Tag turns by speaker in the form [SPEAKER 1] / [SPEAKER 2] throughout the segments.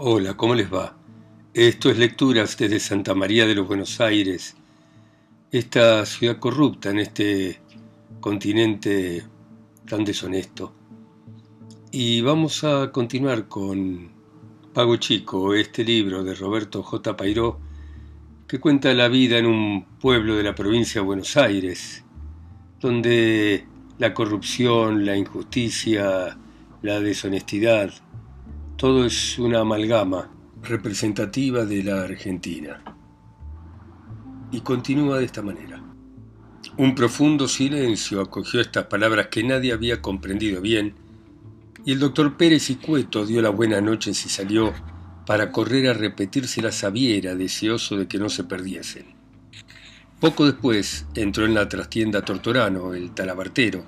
[SPEAKER 1] Hola, ¿cómo les va? Esto es Lecturas desde Santa María de los Buenos Aires, esta ciudad corrupta en este continente tan deshonesto. Y vamos a continuar con Pago Chico, este libro de Roberto J. Pairó, que cuenta la vida en un pueblo de la provincia de Buenos Aires, donde la corrupción, la injusticia, la deshonestidad, todo es una amalgama representativa de la Argentina. Y continúa de esta manera. Un profundo silencio acogió estas palabras que nadie había comprendido bien, y el doctor Pérez y Cueto dio la buena noche y salió para correr a repetirse la sabiera, deseoso de que no se perdiesen. Poco después entró en la trastienda Tortorano, el talabartero,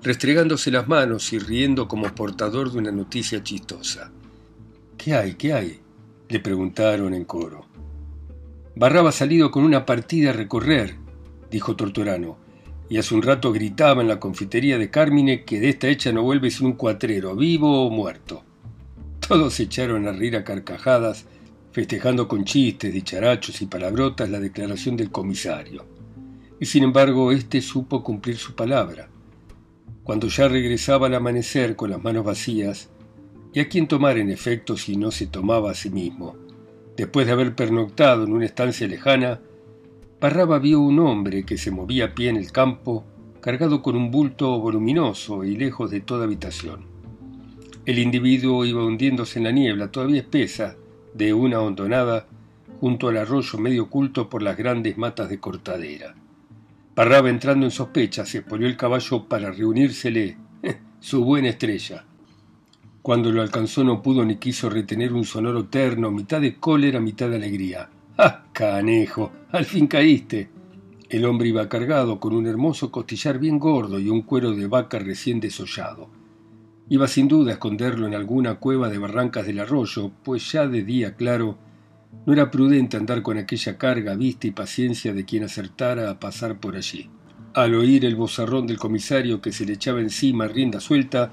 [SPEAKER 1] restregándose las manos y riendo como portador de una noticia chistosa. ¿Qué hay? ¿Qué hay? le preguntaron en coro. Barraba salido con una partida a recorrer, dijo Torturano, y hace un rato gritaba en la confitería de Cármine que de esta hecha no vuelve sin un cuatrero, vivo o muerto. Todos se echaron a reír a carcajadas, festejando con chistes, dicharachos y palabrotas la declaración del comisario. Y sin embargo, éste supo cumplir su palabra. Cuando ya regresaba al amanecer con las manos vacías, ¿Y a quién tomar en efecto si no se tomaba a sí mismo? Después de haber pernoctado en una estancia lejana, Parraba vio un hombre que se movía a pie en el campo, cargado con un bulto voluminoso y lejos de toda habitación. El individuo iba hundiéndose en la niebla, todavía espesa, de una hondonada, junto al arroyo medio oculto por las grandes matas de cortadera. Parraba entrando en sospecha, se ponió el caballo para reunírsele su buena estrella. Cuando lo alcanzó no pudo ni quiso retener un sonoro terno, mitad de cólera, mitad de alegría. ¡Ah, canejo! ¡Al fin caíste! El hombre iba cargado con un hermoso costillar bien gordo y un cuero de vaca recién desollado. Iba sin duda a esconderlo en alguna cueva de barrancas del arroyo, pues ya de día claro no era prudente andar con aquella carga, vista y paciencia de quien acertara a pasar por allí. Al oír el bozarrón del comisario que se le echaba encima rienda suelta,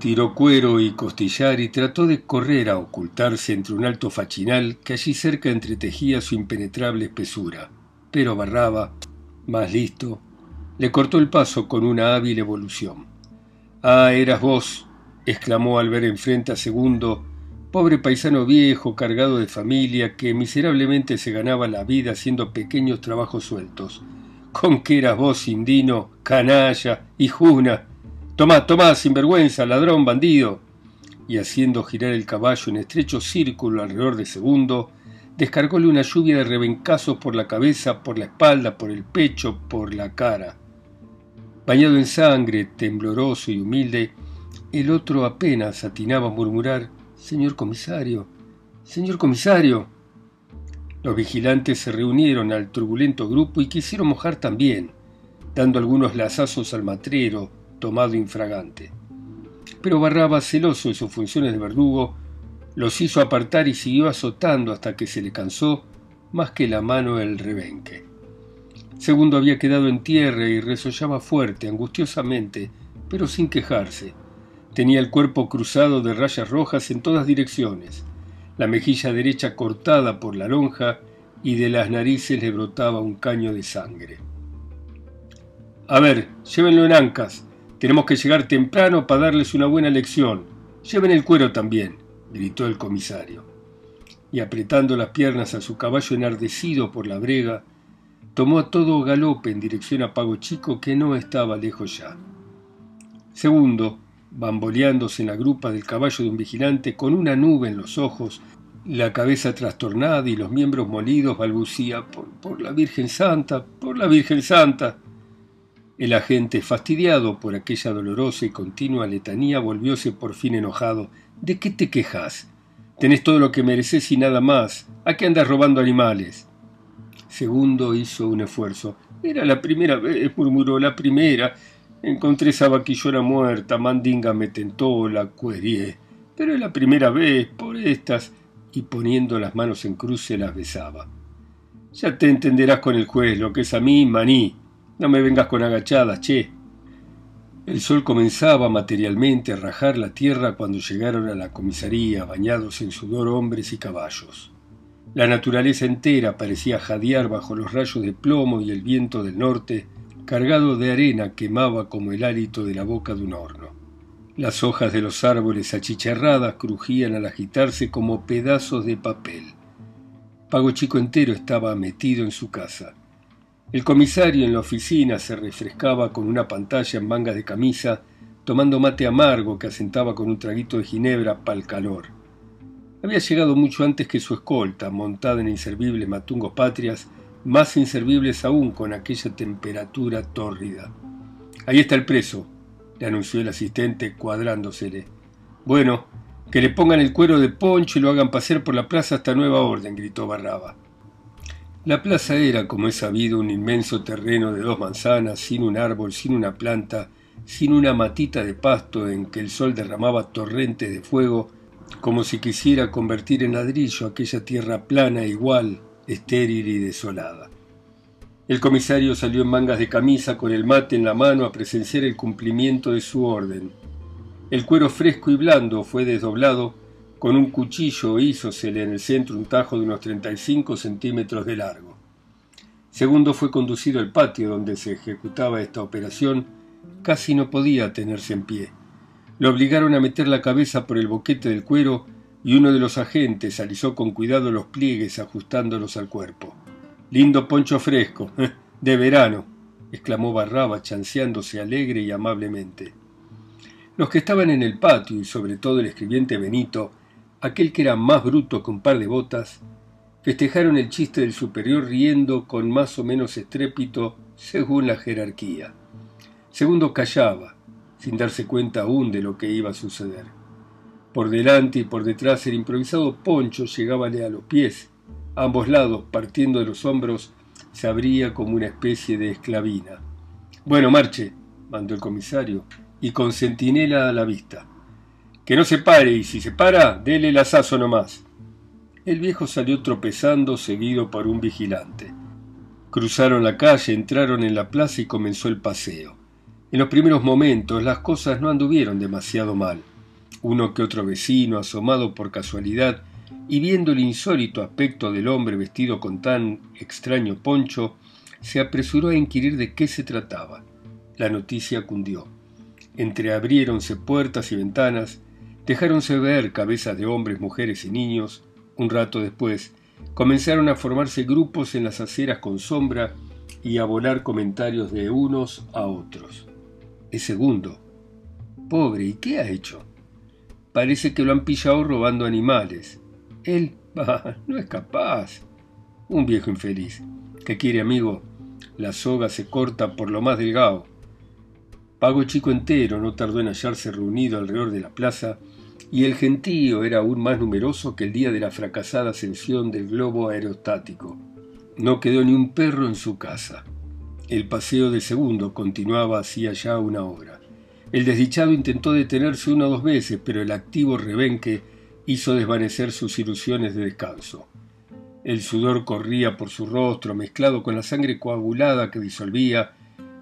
[SPEAKER 1] Tiró cuero y costillar y trató de correr a ocultarse entre un alto fachinal que allí cerca entretejía su impenetrable espesura. Pero Barraba, más listo, le cortó el paso con una hábil evolución. Ah, eras vos, exclamó al ver enfrente a Segundo, pobre paisano viejo, cargado de familia, que miserablemente se ganaba la vida haciendo pequeños trabajos sueltos. Con que eras vos, indino, canalla y juna, Tomá, tomá, sinvergüenza, ladrón, bandido. Y haciendo girar el caballo en estrecho círculo alrededor de segundo, descargóle una lluvia de rebencazos por la cabeza, por la espalda, por el pecho, por la cara. Bañado en sangre, tembloroso y humilde, el otro apenas atinaba a murmurar Señor comisario, señor comisario. Los vigilantes se reunieron al turbulento grupo y quisieron mojar también, dando algunos lazazos al matrero, tomado infragante. Pero Barraba, celoso de sus funciones de verdugo, los hizo apartar y siguió azotando hasta que se le cansó más que la mano el rebenque. Segundo había quedado en tierra y resollaba fuerte, angustiosamente, pero sin quejarse. Tenía el cuerpo cruzado de rayas rojas en todas direcciones, la mejilla derecha cortada por la lonja y de las narices le brotaba un caño de sangre. A ver, llévenlo en ancas, tenemos que llegar temprano para darles una buena lección. Lleven el cuero también, gritó el comisario. Y apretando las piernas a su caballo enardecido por la brega, tomó a todo galope en dirección a Pago Chico que no estaba lejos ya. Segundo, bamboleándose en la grupa del caballo de un vigilante con una nube en los ojos, la cabeza trastornada y los miembros molidos, balbucía por, por la Virgen Santa, por la Virgen Santa. El agente, fastidiado por aquella dolorosa y continua letanía, volvióse por fin enojado. ¿De qué te quejas? Tenés todo lo que mereces y nada más. ¿A qué andas robando animales? Segundo hizo un esfuerzo. Era la primera vez, murmuró, la primera. Encontré esa vaquillona muerta, Mandinga me tentó, la cuerié. Pero es la primera vez, por estas. Y poniendo las manos en cruz se las besaba. Ya te entenderás con el juez, lo que es a mí, maní. No me vengas con agachadas, che. El sol comenzaba materialmente a rajar la tierra cuando llegaron a la comisaría, bañados en sudor hombres y caballos. La naturaleza entera parecía jadear bajo los rayos de plomo y el viento del norte, cargado de arena, quemaba como el hálito de la boca de un horno. Las hojas de los árboles achicharradas crujían al agitarse como pedazos de papel. Pago Chico entero estaba metido en su casa. El comisario en la oficina se refrescaba con una pantalla en mangas de camisa, tomando mate amargo que asentaba con un traguito de ginebra para el calor. Había llegado mucho antes que su escolta, montada en inservibles matungos patrias, más inservibles aún con aquella temperatura tórrida. Ahí está el preso, le anunció el asistente cuadrándosele. Bueno, que le pongan el cuero de poncho y lo hagan pasear por la plaza hasta nueva orden, gritó Barraba. La plaza era, como es sabido, un inmenso terreno de dos manzanas, sin un árbol, sin una planta, sin una matita de pasto en que el sol derramaba torrentes de fuego, como si quisiera convertir en ladrillo aquella tierra plana, igual, estéril y desolada. El comisario salió en mangas de camisa con el mate en la mano a presenciar el cumplimiento de su orden. El cuero fresco y blando fue desdoblado con un cuchillo hízosele en el centro un tajo de unos 35 centímetros de largo. Segundo fue conducido al patio donde se ejecutaba esta operación. Casi no podía tenerse en pie. Lo obligaron a meter la cabeza por el boquete del cuero y uno de los agentes alisó con cuidado los pliegues ajustándolos al cuerpo. Lindo poncho fresco, de verano, exclamó Barraba, chanceándose alegre y amablemente. Los que estaban en el patio y sobre todo el escribiente Benito aquel que era más bruto que un par de botas, festejaron el chiste del superior riendo con más o menos estrépito según la jerarquía. Segundo callaba, sin darse cuenta aún de lo que iba a suceder. Por delante y por detrás el improvisado poncho llegábale a los pies, ambos lados, partiendo de los hombros, se abría como una especie de esclavina. Bueno, marche, mandó el comisario, y con centinela a la vista. Que no se pare, y si se para, dele el asazo nomás. El viejo salió tropezando, seguido por un vigilante. Cruzaron la calle, entraron en la plaza y comenzó el paseo. En los primeros momentos las cosas no anduvieron demasiado mal. Uno que otro vecino, asomado por casualidad y viendo el insólito aspecto del hombre vestido con tan extraño poncho, se apresuró a inquirir de qué se trataba. La noticia cundió. Entreabriéronse puertas y ventanas, Dejáronse ver cabezas de hombres, mujeres y niños. Un rato después, comenzaron a formarse grupos en las aceras con sombra y a volar comentarios de unos a otros. El segundo. Pobre, ¿y qué ha hecho? Parece que lo han pillado robando animales. Él, bah, no es capaz. Un viejo infeliz. ¿Qué quiere, amigo? La soga se corta por lo más delgado. Pago chico entero no tardó en hallarse reunido alrededor de la plaza y el gentío era aún más numeroso que el día de la fracasada ascensión del globo aerostático. No quedó ni un perro en su casa. El paseo de segundo continuaba hacía ya una hora. El desdichado intentó detenerse una o dos veces, pero el activo rebenque hizo desvanecer sus ilusiones de descanso. El sudor corría por su rostro, mezclado con la sangre coagulada que disolvía,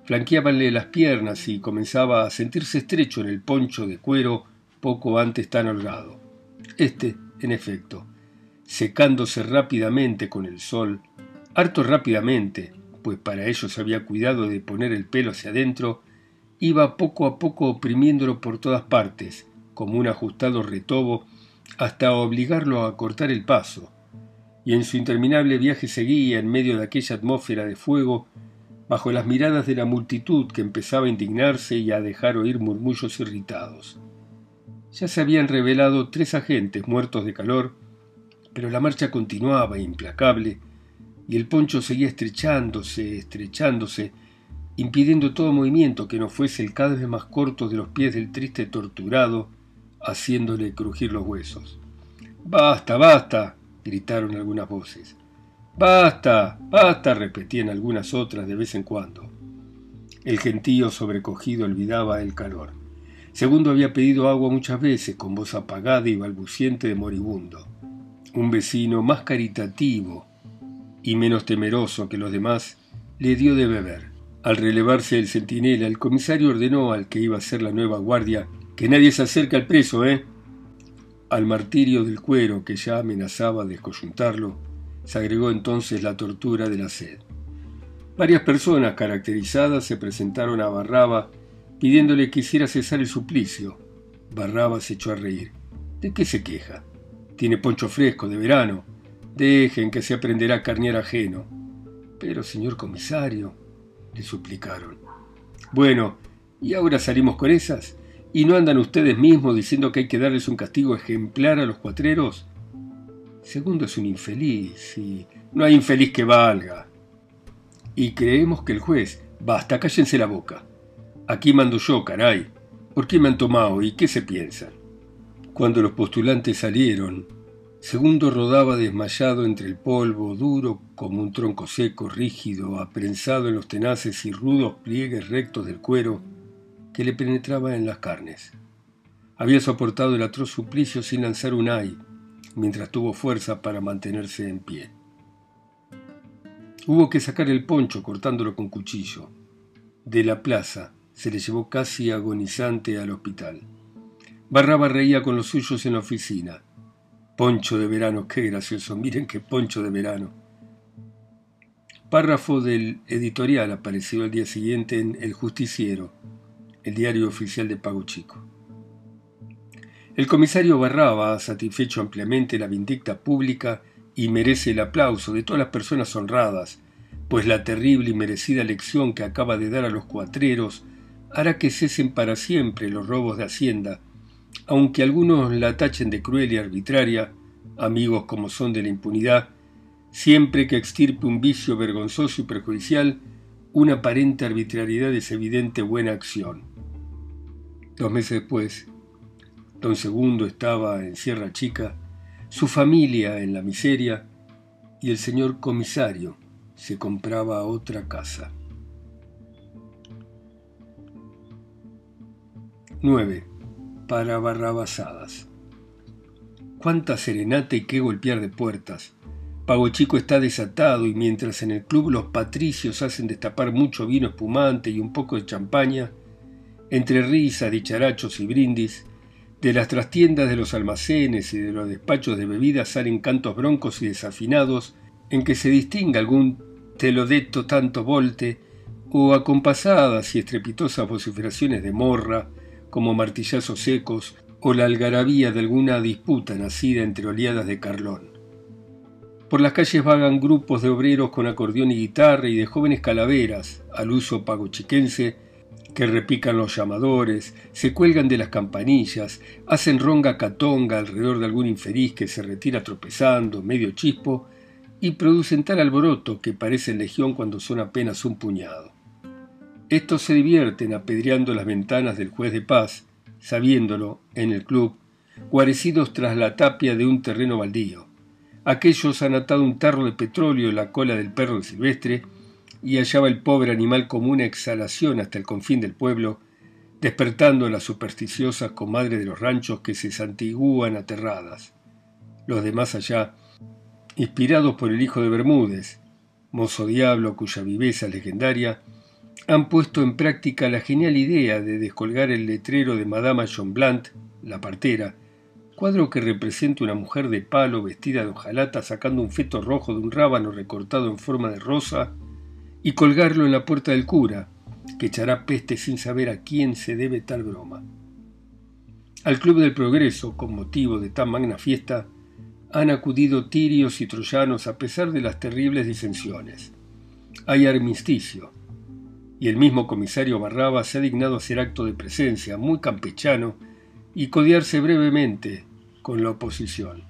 [SPEAKER 1] flanqueábanle las piernas y comenzaba a sentirse estrecho en el poncho de cuero poco antes tan holgado. Este, en efecto, secándose rápidamente con el sol, harto rápidamente, pues para ello se había cuidado de poner el pelo hacia adentro, iba poco a poco oprimiéndolo por todas partes, como un ajustado retobo, hasta obligarlo a cortar el paso, y en su interminable viaje seguía en medio de aquella atmósfera de fuego, bajo las miradas de la multitud que empezaba a indignarse y a dejar oír murmullos irritados. Ya se habían revelado tres agentes muertos de calor, pero la marcha continuaba implacable y el poncho seguía estrechándose, estrechándose, impidiendo todo movimiento que no fuese el cada vez más corto de los pies del triste torturado, haciéndole crujir los huesos. Basta, basta, gritaron algunas voces. Basta, basta, repetían algunas otras de vez en cuando. El gentío sobrecogido olvidaba el calor. Segundo había pedido agua muchas veces, con voz apagada y balbuciente de moribundo. Un vecino más caritativo y menos temeroso que los demás le dio de beber. Al relevarse el centinela, el comisario ordenó al que iba a ser la nueva guardia que nadie se acerque al preso, ¿eh? Al martirio del cuero que ya amenazaba descoyuntarlo, se agregó entonces la tortura de la sed. Varias personas caracterizadas se presentaron a Barraba pidiéndole que hiciera cesar el suplicio. Barraba se echó a reír. ¿De qué se queja? Tiene poncho fresco de verano. Dejen que se aprenderá a carnear ajeno. Pero, señor comisario, le suplicaron. Bueno, ¿y ahora salimos con esas? ¿Y no andan ustedes mismos diciendo que hay que darles un castigo ejemplar a los cuatreros? Segundo es un infeliz, y no hay infeliz que valga. Y creemos que el juez, basta, cállense la boca. Aquí mando yo, caray. ¿Por qué me han tomado y qué se piensan? Cuando los postulantes salieron, Segundo rodaba desmayado entre el polvo, duro como un tronco seco, rígido, aprensado en los tenaces y rudos pliegues rectos del cuero que le penetraba en las carnes. Había soportado el atroz suplicio sin lanzar un ay, mientras tuvo fuerza para mantenerse en pie. Hubo que sacar el poncho cortándolo con cuchillo. De la plaza se le llevó casi agonizante al hospital. Barraba reía con los suyos en la oficina. Poncho de verano, qué gracioso, miren qué poncho de verano. Párrafo del editorial apareció al día siguiente en El Justiciero, el diario oficial de Pago Chico. El comisario Barraba ha satisfecho ampliamente la vindicta pública y merece el aplauso de todas las personas honradas, pues la terrible y merecida lección que acaba de dar a los cuatreros hará que cesen para siempre los robos de Hacienda aunque algunos la tachen de cruel y arbitraria, amigos como son de la impunidad, siempre que extirpe un vicio vergonzoso y perjudicial, una aparente arbitrariedad es evidente buena acción. Dos meses después, don Segundo estaba en Sierra Chica, su familia en la miseria, y el señor comisario se compraba otra casa. 9 para barrabasadas. Cuánta serenata y qué golpear de puertas. Pago Chico está desatado y mientras en el club los patricios hacen destapar mucho vino espumante y un poco de champaña, entre risas, dicharachos y brindis, de las trastiendas de los almacenes y de los despachos de bebidas salen cantos broncos y desafinados en que se distinga algún telodeto tanto volte o acompasadas y estrepitosas vociferaciones de morra, como martillazos secos o la algarabía de alguna disputa nacida entre oleadas de Carlón. Por las calles vagan grupos de obreros con acordeón y guitarra y de jóvenes calaveras, al uso pagochiquense, que repican los llamadores, se cuelgan de las campanillas, hacen ronga catonga alrededor de algún infeliz que se retira tropezando, medio chispo, y producen tal alboroto que parece legión cuando son apenas un puñado. Estos se divierten apedreando las ventanas del juez de paz, sabiéndolo, en el club, guarecidos tras la tapia de un terreno baldío. Aquellos han atado un tarro de petróleo en la cola del perro silvestre y hallaba el pobre animal como una exhalación hasta el confín del pueblo, despertando a las supersticiosas comadres de los ranchos que se santiguan aterradas. Los demás allá, inspirados por el hijo de Bermúdez, mozo diablo cuya viveza legendaria, han puesto en práctica la genial idea de descolgar el letrero de Madama John Blunt, la partera, cuadro que representa una mujer de palo vestida de hojalata sacando un feto rojo de un rábano recortado en forma de rosa, y colgarlo en la puerta del cura, que echará peste sin saber a quién se debe tal broma. Al Club del Progreso, con motivo de tan magna fiesta, han acudido tirios y troyanos a pesar de las terribles disensiones. Hay armisticio, y el mismo comisario Barraba se ha dignado hacer acto de presencia, muy campechano, y codiarse brevemente con la oposición.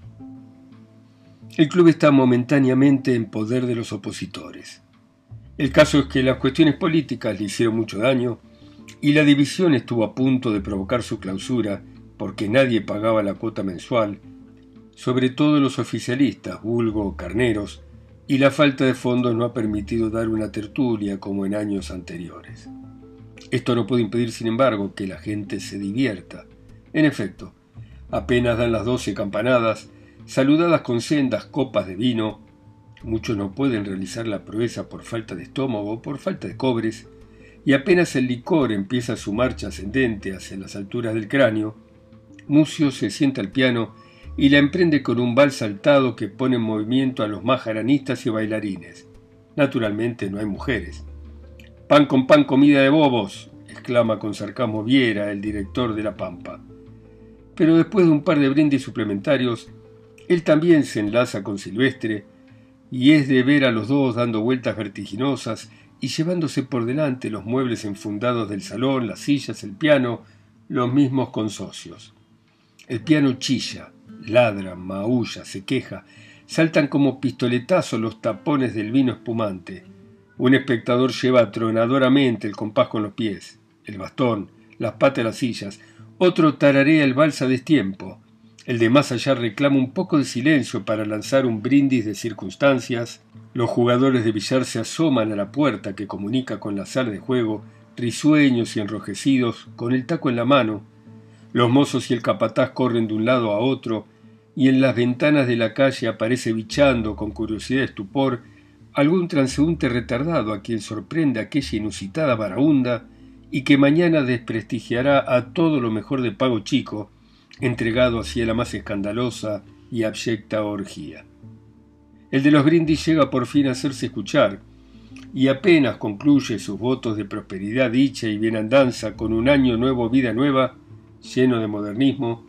[SPEAKER 1] El club está momentáneamente en poder de los opositores. El caso es que las cuestiones políticas le hicieron mucho daño y la división estuvo a punto de provocar su clausura porque nadie pagaba la cuota mensual, sobre todo los oficialistas, vulgo carneros, y la falta de fondos no ha permitido dar una tertulia como en años anteriores. Esto no puede impedir, sin embargo, que la gente se divierta. En efecto, apenas dan las doce campanadas, saludadas con sendas copas de vino, muchos no pueden realizar la proeza por falta de estómago o por falta de cobres, y apenas el licor empieza su marcha ascendente hacia las alturas del cráneo, Mucio se sienta al piano y la emprende con un vals saltado que pone en movimiento a los majaranistas y bailarines. Naturalmente no hay mujeres. Pan con pan, comida de bobos, exclama con sarcasmo Viera, el director de La Pampa. Pero después de un par de brindis suplementarios, él también se enlaza con Silvestre, y es de ver a los dos dando vueltas vertiginosas y llevándose por delante los muebles enfundados del salón, las sillas, el piano, los mismos con socios. El piano chilla, ladra, maulla, se queja, saltan como pistoletazos los tapones del vino espumante. Un espectador lleva atronadoramente el compás con los pies, el bastón, las patas de las sillas. Otro tararea el vals a destiempo. El de más allá reclama un poco de silencio para lanzar un brindis de circunstancias. Los jugadores de billar se asoman a la puerta que comunica con la sala de juego, risueños y enrojecidos, con el taco en la mano. Los mozos y el capataz corren de un lado a otro, y en las ventanas de la calle aparece bichando con curiosidad y estupor algún transeúnte retardado a quien sorprende aquella inusitada varaunda y que mañana desprestigiará a todo lo mejor de Pago Chico, entregado hacia la más escandalosa y abyecta orgía. El de los brindis llega por fin a hacerse escuchar, y apenas concluye sus votos de prosperidad, dicha y bienandanza con un año nuevo, vida nueva, lleno de modernismo,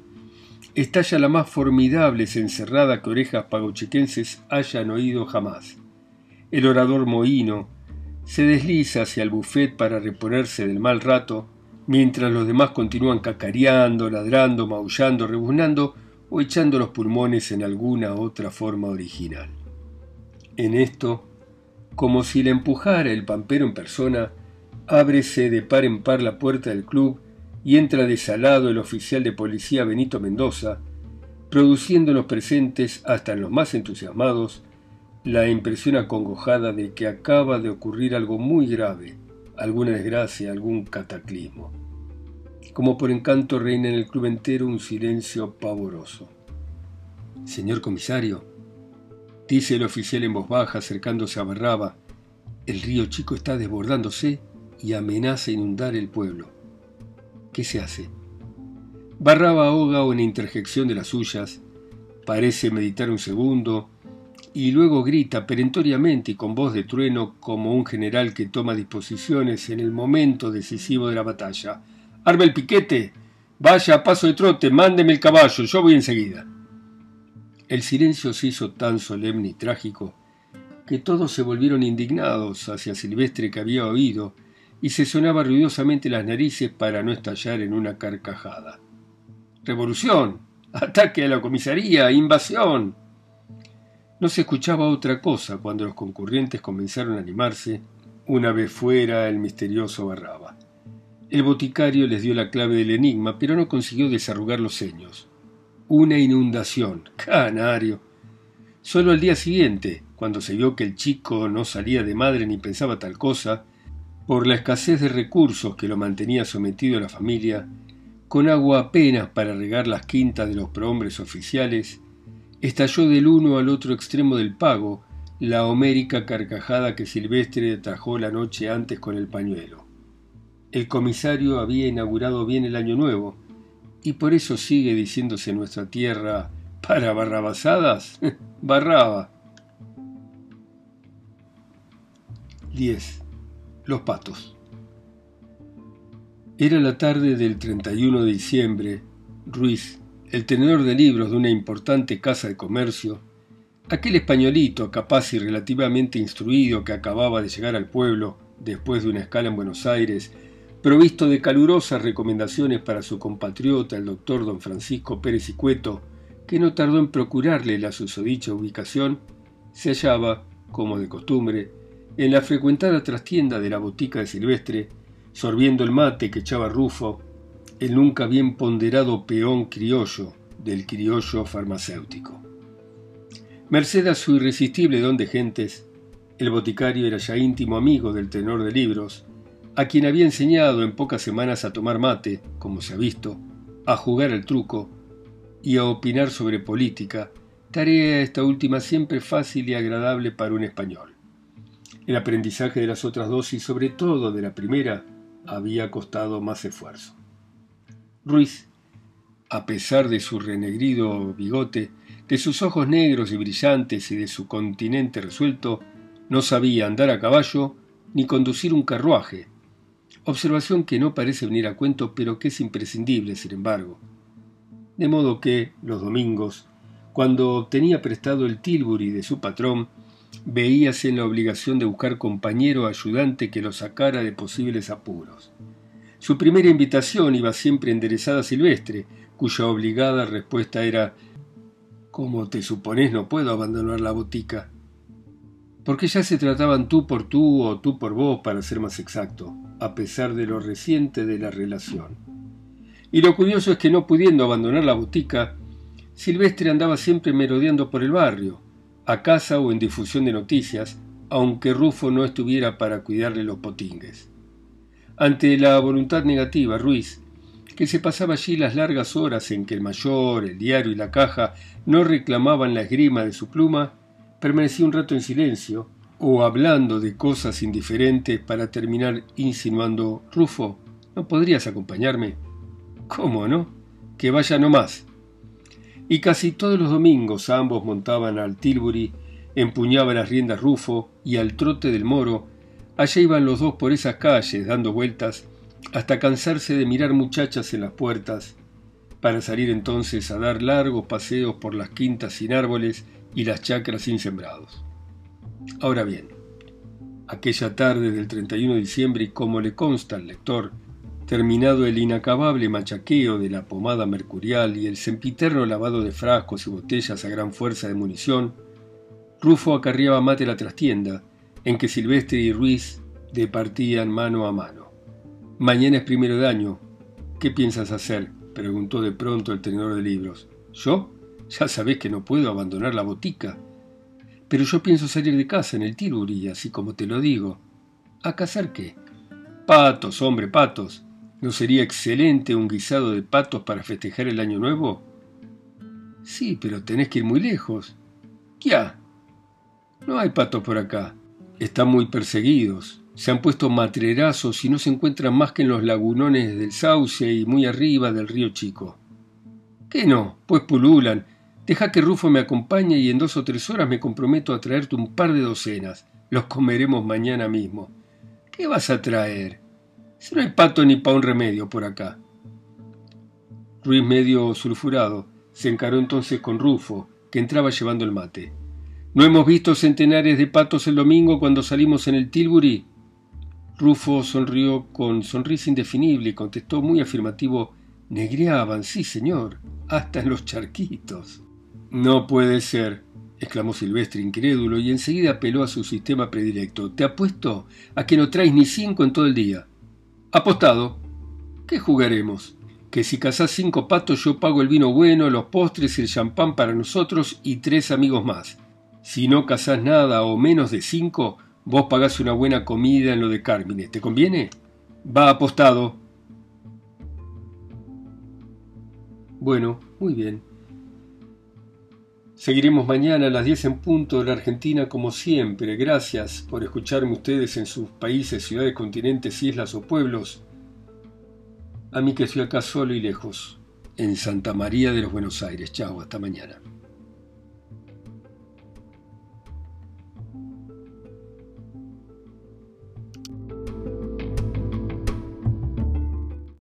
[SPEAKER 1] estalla la más formidable cencerrada que orejas pagochiquenses hayan oído jamás. El orador mohino se desliza hacia el buffet para reponerse del mal rato mientras los demás continúan cacareando, ladrando, maullando, rebuznando o echando los pulmones en alguna otra forma original. En esto, como si le empujara el pampero en persona, ábrese de par en par la puerta del club y entra desalado el oficial de policía Benito Mendoza, produciendo en los presentes, hasta en los más entusiasmados, la impresión acongojada de que acaba de ocurrir algo muy grave, alguna desgracia, algún cataclismo. Como por encanto reina en el club entero un silencio pavoroso. Señor comisario, dice el oficial en voz baja acercándose a Barraba, el río Chico está desbordándose y amenaza inundar el pueblo. ¿Qué se hace? Barraba ahoga una interjección de las suyas, parece meditar un segundo, y luego grita perentoriamente y con voz de trueno como un general que toma disposiciones en el momento decisivo de la batalla. Arme el piquete, vaya a paso de trote, mándeme el caballo, yo voy enseguida. El silencio se hizo tan solemne y trágico que todos se volvieron indignados hacia Silvestre que había oído y se sonaba ruidosamente las narices para no estallar en una carcajada. Revolución, ataque a la comisaría, invasión. No se escuchaba otra cosa cuando los concurrentes comenzaron a animarse, una vez fuera el misterioso Barraba. El boticario les dio la clave del enigma, pero no consiguió desarrugar los ceños. Una inundación. Canario. Solo al día siguiente, cuando se vio que el chico no salía de madre ni pensaba tal cosa, por la escasez de recursos que lo mantenía sometido a la familia, con agua apenas para regar las quintas de los prohombres oficiales, estalló del uno al otro extremo del pago la homérica carcajada que Silvestre atajó la noche antes con el pañuelo. El comisario había inaugurado bien el año nuevo, y por eso sigue diciéndose en nuestra tierra, para barrabasadas, barraba. 10. Los patos. Era la tarde del 31 de diciembre. Ruiz, el tenedor de libros de una importante casa de comercio, aquel españolito capaz y relativamente instruido que acababa de llegar al pueblo después de una escala en Buenos Aires, provisto de calurosas recomendaciones para su compatriota el doctor don Francisco Pérez y Cueto, que no tardó en procurarle la susodicha ubicación, se hallaba, como de costumbre, en la frecuentada trastienda de la botica de Silvestre, sorbiendo el mate que echaba Rufo el nunca bien ponderado peón criollo del criollo farmacéutico. Merced a su irresistible don de gentes, el boticario era ya íntimo amigo del tenor de libros, a quien había enseñado en pocas semanas a tomar mate, como se ha visto, a jugar al truco y a opinar sobre política, tarea esta última siempre fácil y agradable para un español. El aprendizaje de las otras dos y sobre todo de la primera había costado más esfuerzo. Ruiz, a pesar de su renegrido bigote, de sus ojos negros y brillantes y de su continente resuelto, no sabía andar a caballo ni conducir un carruaje, observación que no parece venir a cuento pero que es imprescindible, sin embargo. De modo que, los domingos, cuando obtenía prestado el Tilbury de su patrón, veíase en la obligación de buscar compañero o ayudante que lo sacara de posibles apuros. Su primera invitación iba siempre enderezada a Silvestre, cuya obligada respuesta era ¿Cómo te supones no puedo abandonar la botica? Porque ya se trataban tú por tú o tú por vos, para ser más exacto, a pesar de lo reciente de la relación. Y lo curioso es que no pudiendo abandonar la botica, Silvestre andaba siempre merodeando por el barrio, a casa o en difusión de noticias, aunque Rufo no estuviera para cuidarle los potingues. Ante la voluntad negativa, Ruiz, que se pasaba allí las largas horas en que el mayor, el diario y la caja no reclamaban la esgrima de su pluma, permanecía un rato en silencio, o hablando de cosas indiferentes para terminar insinuando Rufo, ¿no podrías acompañarme? ¿Cómo no? Que vaya no más. Y casi todos los domingos ambos montaban al Tilbury, empuñaba las riendas Rufo y al trote del moro, allá iban los dos por esas calles dando vueltas hasta cansarse de mirar muchachas en las puertas, para salir entonces a dar largos paseos por las quintas sin árboles y las chacras sin sembrados. Ahora bien, aquella tarde del 31 de diciembre, y como le consta al lector, terminado el inacabable machaqueo de la pomada mercurial y el sempiterno lavado de frascos y botellas a gran fuerza de munición, Rufo acarreaba mate la trastienda, en que Silvestre y Ruiz departían mano a mano. Mañana es primero de año. ¿Qué piensas hacer? preguntó de pronto el tenedor de libros. ¿Yo? Ya sabés que no puedo abandonar la botica. Pero yo pienso salir de casa en el Tilbury, así como te lo digo. ¿A cazar qué? Patos, hombre, patos. ¿No sería excelente un guisado de patos para festejar el año nuevo? Sí, pero tenés que ir muy lejos. ¿Qué? No hay patos por acá. Están muy perseguidos. Se han puesto matrerazos y no se encuentran más que en los lagunones del Sauce y muy arriba del río Chico. ¿Qué no? Pues pululan. Deja que Rufo me acompañe y en dos o tres horas me comprometo a traerte un par de docenas. Los comeremos mañana mismo. ¿Qué vas a traer? Si no hay pato ni pa' un remedio por acá. Ruiz medio sulfurado se encaró entonces con Rufo, que entraba llevando el mate. ¿No hemos visto centenares de patos el domingo cuando salimos en el Tilbury? Rufo sonrió con sonrisa indefinible y contestó muy afirmativo Negreaban, sí, señor, hasta en los charquitos. No puede ser, exclamó Silvestre incrédulo y enseguida apeló a su sistema predilecto. Te apuesto a que no traes ni cinco en todo el día. Apostado. ¿Qué jugaremos? Que si cazás cinco patos yo pago el vino bueno, los postres y el champán para nosotros y tres amigos más. Si no cazás nada o menos de cinco, Vos pagás una buena comida en lo de Cármine. ¿Te conviene? Va apostado. Bueno, muy bien. Seguiremos mañana a las 10 en punto de la Argentina como siempre. Gracias por escucharme ustedes en sus países, ciudades, continentes, islas o pueblos. A mí que estoy acá solo y lejos, en Santa María de los Buenos Aires. Chao, hasta mañana.